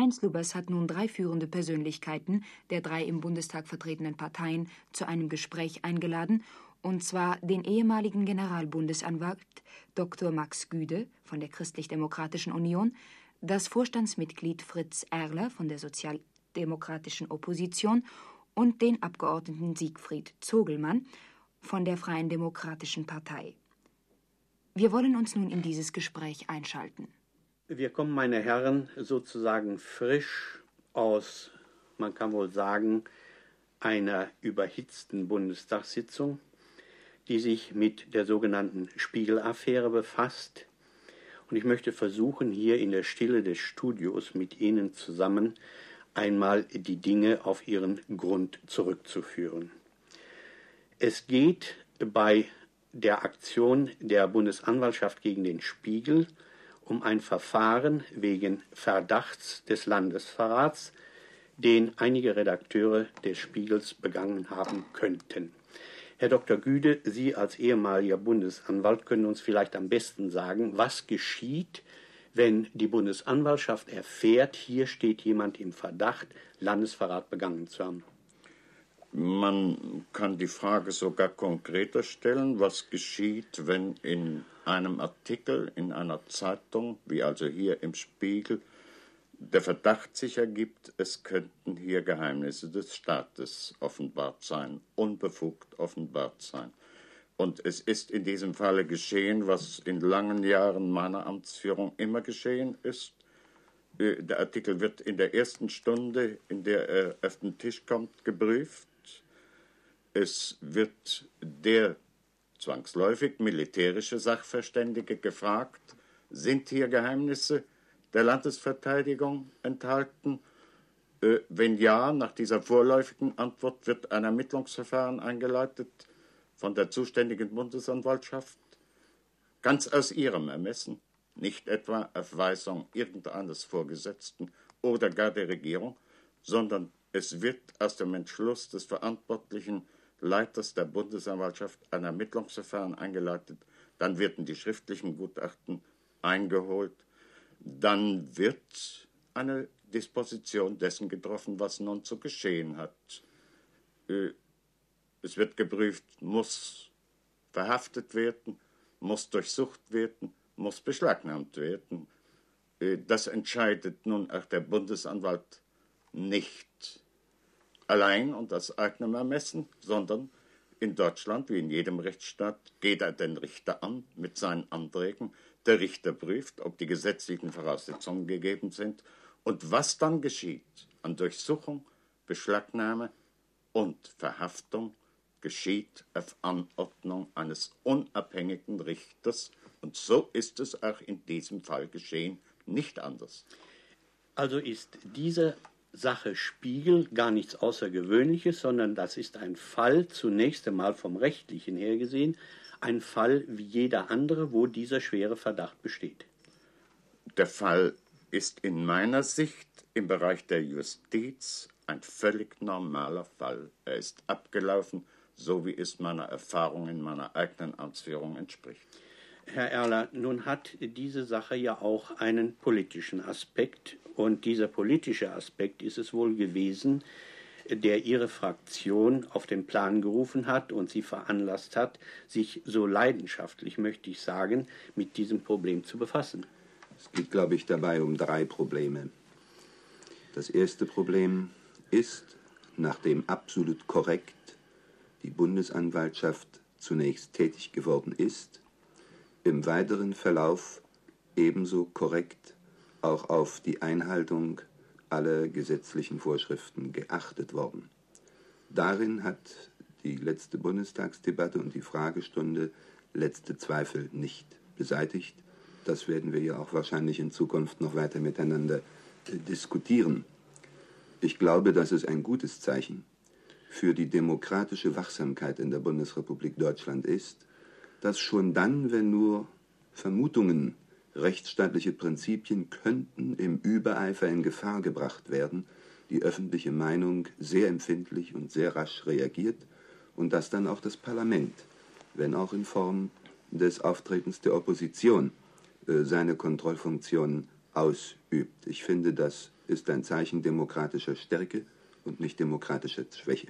Heinz Lubers hat nun drei führende Persönlichkeiten der drei im Bundestag vertretenen Parteien zu einem Gespräch eingeladen, und zwar den ehemaligen Generalbundesanwalt Dr. Max Güde von der Christlich-Demokratischen Union, das Vorstandsmitglied Fritz Erler von der Sozialdemokratischen Opposition und den Abgeordneten Siegfried Zogelmann von der Freien Demokratischen Partei. Wir wollen uns nun in dieses Gespräch einschalten. Wir kommen, meine Herren, sozusagen frisch aus, man kann wohl sagen, einer überhitzten Bundestagssitzung, die sich mit der sogenannten Spiegelaffäre befasst. Und ich möchte versuchen, hier in der Stille des Studios mit Ihnen zusammen einmal die Dinge auf ihren Grund zurückzuführen. Es geht bei der Aktion der Bundesanwaltschaft gegen den Spiegel um ein Verfahren wegen Verdachts des Landesverrats, den einige Redakteure des Spiegels begangen haben könnten. Herr Dr. Güde, Sie als ehemaliger Bundesanwalt können uns vielleicht am besten sagen, was geschieht, wenn die Bundesanwaltschaft erfährt, hier steht jemand im Verdacht, Landesverrat begangen zu haben. Man kann die Frage sogar konkreter stellen, was geschieht, wenn in einem Artikel in einer Zeitung, wie also hier im Spiegel, der Verdacht sich ergibt, es könnten hier Geheimnisse des Staates offenbart sein, unbefugt offenbart sein. Und es ist in diesem Falle geschehen, was in langen Jahren meiner Amtsführung immer geschehen ist. Äh, der Artikel wird in der ersten Stunde, in der er auf den Tisch kommt, geprüft. Es wird der zwangsläufig militärische Sachverständige gefragt, sind hier Geheimnisse der Landesverteidigung enthalten? Äh, wenn ja, nach dieser vorläufigen Antwort wird ein Ermittlungsverfahren eingeleitet von der zuständigen Bundesanwaltschaft, ganz aus ihrem Ermessen, nicht etwa auf Weisung irgendeines Vorgesetzten oder gar der Regierung, sondern es wird aus dem Entschluss des verantwortlichen Leiters der Bundesanwaltschaft ein Ermittlungsverfahren eingeleitet, dann werden die schriftlichen Gutachten eingeholt, dann wird eine Disposition dessen getroffen, was nun zu geschehen hat. Äh, es wird geprüft, muss verhaftet werden, muss durchsucht werden, muss beschlagnahmt werden. Äh, das entscheidet nun auch der Bundesanwalt nicht allein und aus eigenem Ermessen, sondern in Deutschland wie in jedem Rechtsstaat geht er den Richter an mit seinen Anträgen. Der Richter prüft, ob die gesetzlichen Voraussetzungen gegeben sind und was dann geschieht an Durchsuchung, Beschlagnahme und Verhaftung geschieht auf Anordnung eines unabhängigen Richters und so ist es auch in diesem Fall geschehen, nicht anders. Also ist diese Sache Spiegel gar nichts Außergewöhnliches, sondern das ist ein Fall, zunächst einmal vom rechtlichen her gesehen, ein Fall wie jeder andere, wo dieser schwere Verdacht besteht. Der Fall ist in meiner Sicht im Bereich der Justiz ein völlig normaler Fall. Er ist abgelaufen, so wie es meiner Erfahrung in meiner eigenen Amtsführung entspricht. Herr Erler, nun hat diese Sache ja auch einen politischen Aspekt. Und dieser politische Aspekt ist es wohl gewesen, der Ihre Fraktion auf den Plan gerufen hat und Sie veranlasst hat, sich so leidenschaftlich, möchte ich sagen, mit diesem Problem zu befassen. Es geht, glaube ich, dabei um drei Probleme. Das erste Problem ist, nachdem absolut korrekt die Bundesanwaltschaft zunächst tätig geworden ist, im weiteren Verlauf ebenso korrekt auch auf die Einhaltung aller gesetzlichen Vorschriften geachtet worden. Darin hat die letzte Bundestagsdebatte und die Fragestunde letzte Zweifel nicht beseitigt. Das werden wir ja auch wahrscheinlich in Zukunft noch weiter miteinander äh, diskutieren. Ich glaube, das ist ein gutes Zeichen für die demokratische Wachsamkeit in der Bundesrepublik Deutschland ist, dass schon dann, wenn nur Vermutungen, rechtsstaatliche Prinzipien könnten im Übereifer in Gefahr gebracht werden, die öffentliche Meinung sehr empfindlich und sehr rasch reagiert und dass dann auch das Parlament, wenn auch in Form des Auftretens der Opposition, äh, seine Kontrollfunktion ausübt. Ich finde das ist ein Zeichen demokratischer Stärke und nicht demokratischer Schwäche.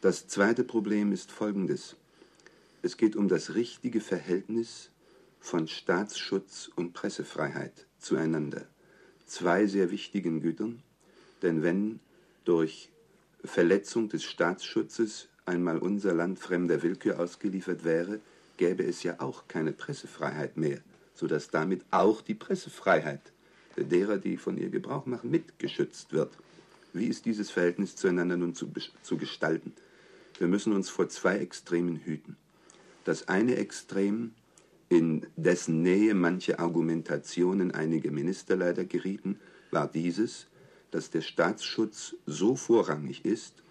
Das zweite Problem ist folgendes. Es geht um das richtige Verhältnis von Staatsschutz und Pressefreiheit zueinander. Zwei sehr wichtigen Gütern, denn wenn durch Verletzung des Staatsschutzes einmal unser Land fremder Willkür ausgeliefert wäre, gäbe es ja auch keine Pressefreiheit mehr, sodass damit auch die Pressefreiheit derer, die von ihr Gebrauch machen, mitgeschützt wird. Wie ist dieses Verhältnis zueinander nun zu, zu gestalten? Wir müssen uns vor zwei Extremen hüten. Das eine Extrem, in dessen Nähe manche Argumentationen einiger Minister leider gerieten, war dieses, dass der Staatsschutz so vorrangig ist,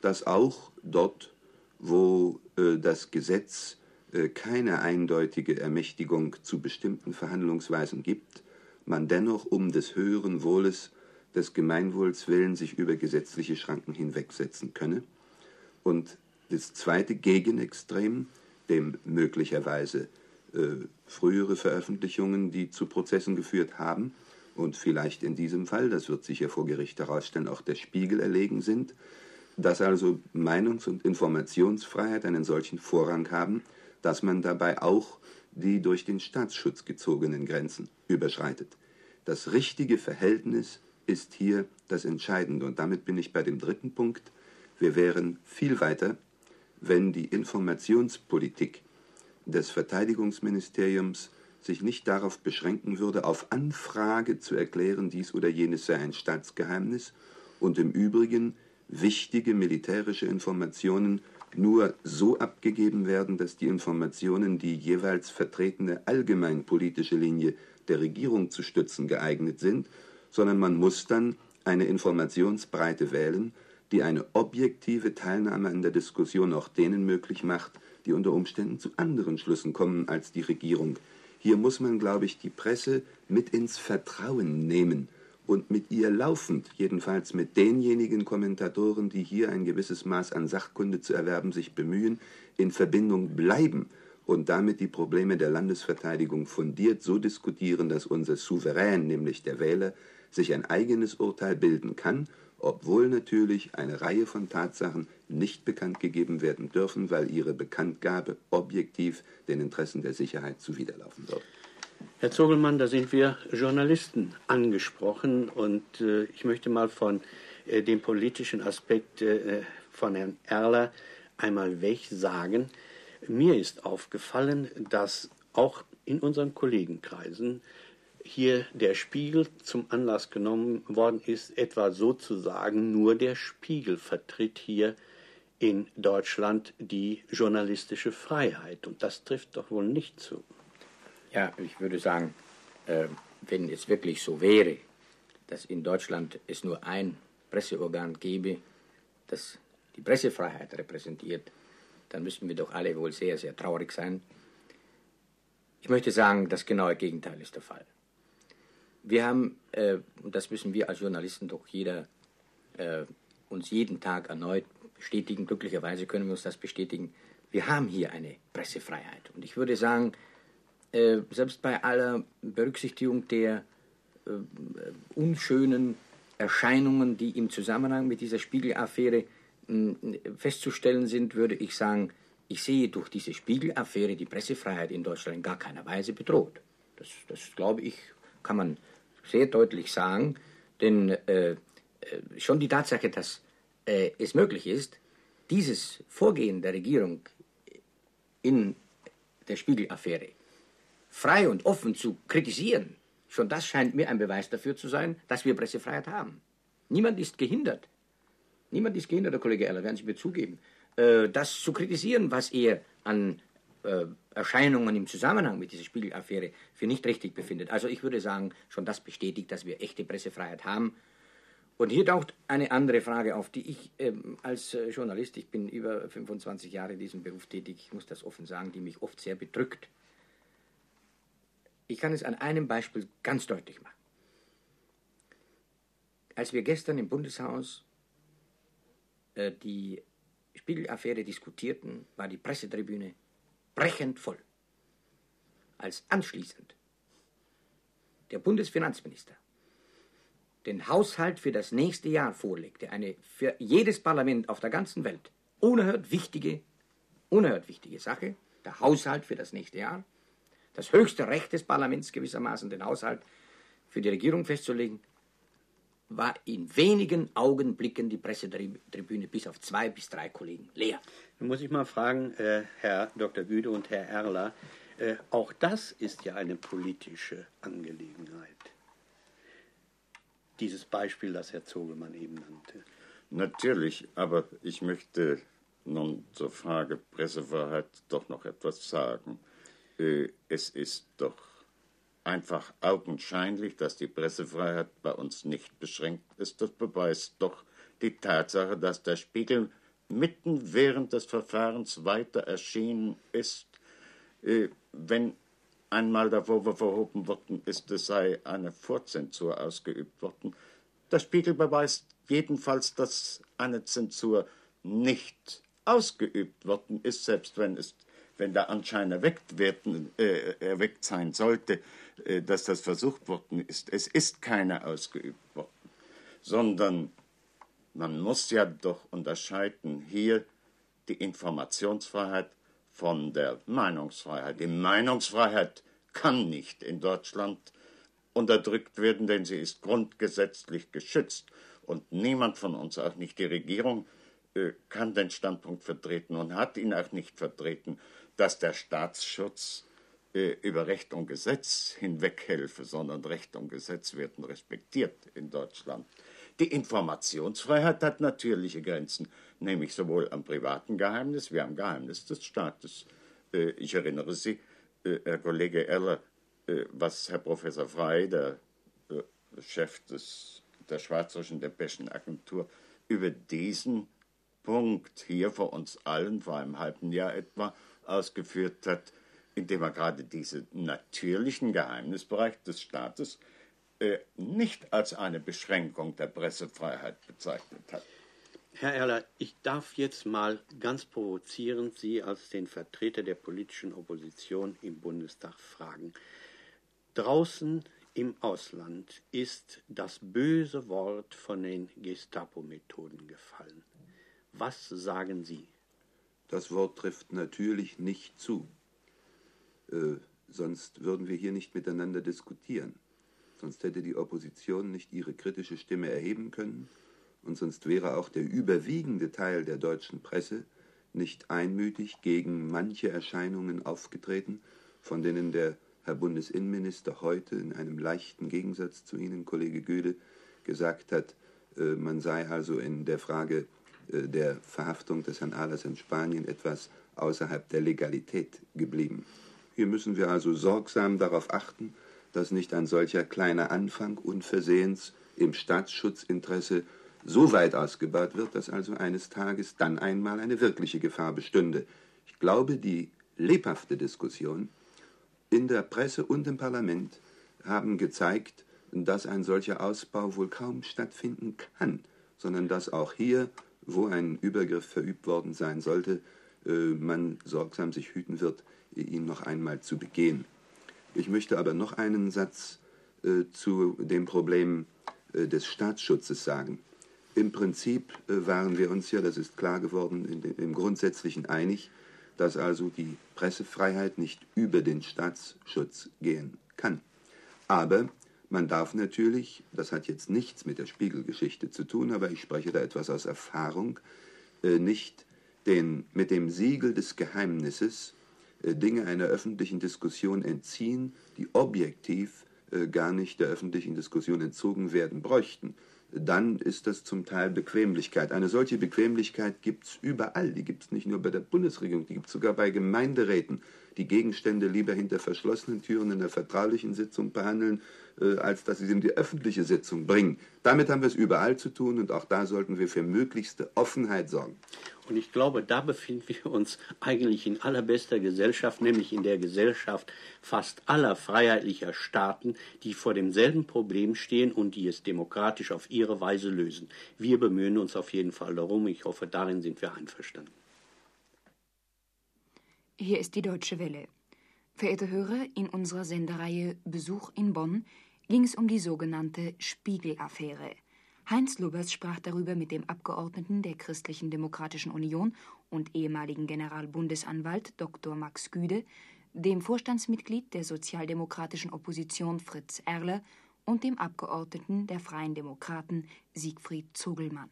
dass auch dort, wo äh, das Gesetz äh, keine eindeutige Ermächtigung zu bestimmten Verhandlungsweisen gibt, man dennoch um des höheren Wohles des Gemeinwohls willen sich über gesetzliche Schranken hinwegsetzen könne. Und das zweite Gegenextrem, dem möglicherweise frühere Veröffentlichungen, die zu Prozessen geführt haben und vielleicht in diesem Fall, das wird sich ja vor Gericht herausstellen, auch der Spiegel erlegen sind, dass also Meinungs- und Informationsfreiheit einen solchen Vorrang haben, dass man dabei auch die durch den Staatsschutz gezogenen Grenzen überschreitet. Das richtige Verhältnis ist hier das Entscheidende. Und damit bin ich bei dem dritten Punkt. Wir wären viel weiter, wenn die Informationspolitik des Verteidigungsministeriums sich nicht darauf beschränken würde, auf Anfrage zu erklären, dies oder jenes sei ein Staatsgeheimnis und im Übrigen wichtige militärische Informationen nur so abgegeben werden, dass die Informationen die jeweils vertretene allgemeinpolitische Linie der Regierung zu stützen geeignet sind, sondern man muss dann eine Informationsbreite wählen, die eine objektive Teilnahme an der Diskussion auch denen möglich macht, die unter Umständen zu anderen Schlüssen kommen als die Regierung. Hier muss man, glaube ich, die Presse mit ins Vertrauen nehmen und mit ihr laufend, jedenfalls mit denjenigen Kommentatoren, die hier ein gewisses Maß an Sachkunde zu erwerben sich bemühen, in Verbindung bleiben und damit die Probleme der Landesverteidigung fundiert so diskutieren, dass unser Souverän, nämlich der Wähler, sich ein eigenes Urteil bilden kann, obwohl natürlich eine Reihe von Tatsachen nicht bekannt gegeben werden dürfen, weil ihre Bekanntgabe objektiv den Interessen der Sicherheit zuwiderlaufen wird. Herr Zogelmann, da sind wir Journalisten angesprochen und äh, ich möchte mal von äh, dem politischen Aspekt äh, von Herrn Erler einmal weg sagen. Mir ist aufgefallen, dass auch in unseren Kollegenkreisen hier der Spiegel zum Anlass genommen worden ist, etwa sozusagen nur der Spiegel vertritt hier in Deutschland die journalistische Freiheit. Und das trifft doch wohl nicht zu. Ja, ich würde sagen, äh, wenn es wirklich so wäre, dass in Deutschland es nur ein Presseorgan gäbe, das die Pressefreiheit repräsentiert, dann müssten wir doch alle wohl sehr, sehr traurig sein. Ich möchte sagen, das genaue Gegenteil ist der Fall. Wir haben, äh, und das müssen wir als Journalisten doch jeder äh, uns jeden Tag erneut bestätigen, glücklicherweise können wir uns das bestätigen, wir haben hier eine Pressefreiheit. Und ich würde sagen, äh, selbst bei aller Berücksichtigung der äh, unschönen Erscheinungen, die im Zusammenhang mit dieser Spiegelaffäre festzustellen sind, würde ich sagen, ich sehe durch diese Spiegelaffäre die Pressefreiheit in Deutschland in gar keiner Weise bedroht. Das, das glaube ich, kann man sehr deutlich sagen, denn äh, äh schon die Tatsache, dass äh, es möglich ist, dieses Vorgehen der Regierung in der Spiegelaffäre frei und offen zu kritisieren, schon das scheint mir ein Beweis dafür zu sein, dass wir Pressefreiheit haben. Niemand ist gehindert. Niemand ist gehindert, Herr Kollege Erler, werden Sie mir zugeben, äh, das zu kritisieren, was er an äh, Erscheinungen im Zusammenhang mit dieser Spiegelaffäre für nicht richtig befindet. Also ich würde sagen, schon das bestätigt, dass wir echte Pressefreiheit haben. Und hier taucht eine andere Frage auf, die ich ähm, als äh, Journalist, ich bin über 25 Jahre in diesem Beruf tätig, ich muss das offen sagen, die mich oft sehr bedrückt. Ich kann es an einem Beispiel ganz deutlich machen. Als wir gestern im Bundeshaus äh, die Spiegelaffäre diskutierten, war die Pressetribüne brechend voll. Als anschließend der Bundesfinanzminister den Haushalt für das nächste Jahr vorlegte, eine für jedes Parlament auf der ganzen Welt unerhört wichtige, unerhört wichtige Sache, der Haushalt für das nächste Jahr, das höchste Recht des Parlaments gewissermaßen, den Haushalt für die Regierung festzulegen, war in wenigen Augenblicken die Pressetribüne bis auf zwei bis drei Kollegen leer. Nun muss ich mal fragen, äh, Herr Dr. Güde und Herr Erler, äh, auch das ist ja eine politische Angelegenheit. Dieses Beispiel, das Herr Zogemann eben nannte. Natürlich, aber ich möchte nun zur Frage Pressefreiheit doch noch etwas sagen. Äh, es ist doch einfach augenscheinlich, dass die Pressefreiheit bei uns nicht beschränkt ist. Das beweist doch die Tatsache, dass der Spiegel mitten während des Verfahrens weiter erschienen ist, äh, wenn einmal der Vorwurf erhoben worden ist, es sei eine Vorzensur ausgeübt worden. Der Spiegel beweist jedenfalls, dass eine Zensur nicht ausgeübt worden ist, selbst wenn es wenn der Anschein erweckt, werden, äh, erweckt sein sollte, dass das versucht worden ist. Es ist keine ausgeübt worden, sondern man muss ja doch unterscheiden hier die Informationsfreiheit von der Meinungsfreiheit. Die Meinungsfreiheit kann nicht in Deutschland unterdrückt werden, denn sie ist grundgesetzlich geschützt. Und niemand von uns, auch nicht die Regierung, äh, kann den Standpunkt vertreten und hat ihn auch nicht vertreten, dass der Staatsschutz äh, über Recht und Gesetz hinweghelfe, sondern Recht und Gesetz werden respektiert in Deutschland. Die Informationsfreiheit hat natürliche Grenzen, nämlich sowohl am privaten Geheimnis wie am Geheimnis des Staates. Äh, ich erinnere Sie, äh, Herr Kollege Erler, äh, was Herr Professor Frey, der Chef des, der Schweizerischen Depeschenagentur, über diesen Punkt hier vor uns allen vor einem halben Jahr etwa ausgeführt hat, indem er gerade diesen natürlichen Geheimnisbereich des Staates äh, nicht als eine Beschränkung der Pressefreiheit bezeichnet hat. Herr Erler, ich darf jetzt mal ganz provozierend Sie als den Vertreter der politischen Opposition im Bundestag fragen. Draußen im Ausland ist das böse Wort von den Gestapo-Methoden gefallen. Was sagen Sie? Das Wort trifft natürlich nicht zu. Äh, sonst würden wir hier nicht miteinander diskutieren. Sonst hätte die Opposition nicht ihre kritische Stimme erheben können und sonst wäre auch der überwiegende Teil der deutschen Presse nicht einmütig gegen manche Erscheinungen aufgetreten, von denen der Herr Bundesinnenminister heute in einem leichten Gegensatz zu Ihnen, Kollege Göde, gesagt hat, äh, man sei also in der Frage äh, der Verhaftung des Herrn Ahlers in Spanien etwas außerhalb der Legalität geblieben. Hier müssen wir also sorgsam darauf achten, dass nicht ein solcher kleiner Anfang unversehens im Staatsschutzinteresse so weit ausgebaut wird, dass also eines Tages dann einmal eine wirkliche Gefahr bestünde. Ich glaube, die lebhafte Diskussion in der Presse und im Parlament haben gezeigt, dass ein solcher Ausbau wohl kaum stattfinden kann, sondern dass auch hier wo ein Übergriff verübt worden sein sollte, äh, man sorgsam sich hüten wird, ihn noch einmal zu begehen. Ich möchte aber noch einen Satz äh, zu dem Problem äh, des Staatsschutzes sagen. Im Prinzip waren wir uns ja, das ist klar geworden, im Grundsätzlichen einig, dass also die Pressefreiheit nicht über den Staatsschutz gehen kann. Aber man darf natürlich, das hat jetzt nichts mit der Spiegelgeschichte zu tun, aber ich spreche da etwas aus Erfahrung, äh, nicht den, mit dem Siegel des Geheimnisses äh, Dinge einer öffentlichen Diskussion entziehen, die objektiv äh, gar nicht der öffentlichen Diskussion entzogen werden bräuchten. Dann ist das zum Teil Bequemlichkeit. Eine solche Bequemlichkeit gibt es überall. Die gibt es nicht nur bei der Bundesregierung, die gibt es sogar bei Gemeinderäten, die Gegenstände lieber hinter verschlossenen Türen in der vertraulichen Sitzung behandeln äh, als dass sie sie in die öffentliche Sitzung bringen. Damit haben wir es überall zu tun und auch da sollten wir für möglichste Offenheit sorgen. Und ich glaube, da befinden wir uns eigentlich in allerbester Gesellschaft, nämlich in der Gesellschaft fast aller freiheitlicher Staaten, die vor demselben Problem stehen und die es demokratisch auf ihre Weise lösen. Wir bemühen uns auf jeden Fall darum. Ich hoffe, darin sind wir einverstanden. Hier ist die Deutsche Welle. Verehrte Hörer, in unserer Sendereihe Besuch in Bonn ging es um die sogenannte Spiegel-Affäre. Heinz Lubbers sprach darüber mit dem Abgeordneten der Christlichen Demokratischen Union und ehemaligen Generalbundesanwalt Dr. Max Güde, dem Vorstandsmitglied der sozialdemokratischen Opposition Fritz Erler und dem Abgeordneten der Freien Demokraten Siegfried Zoglmann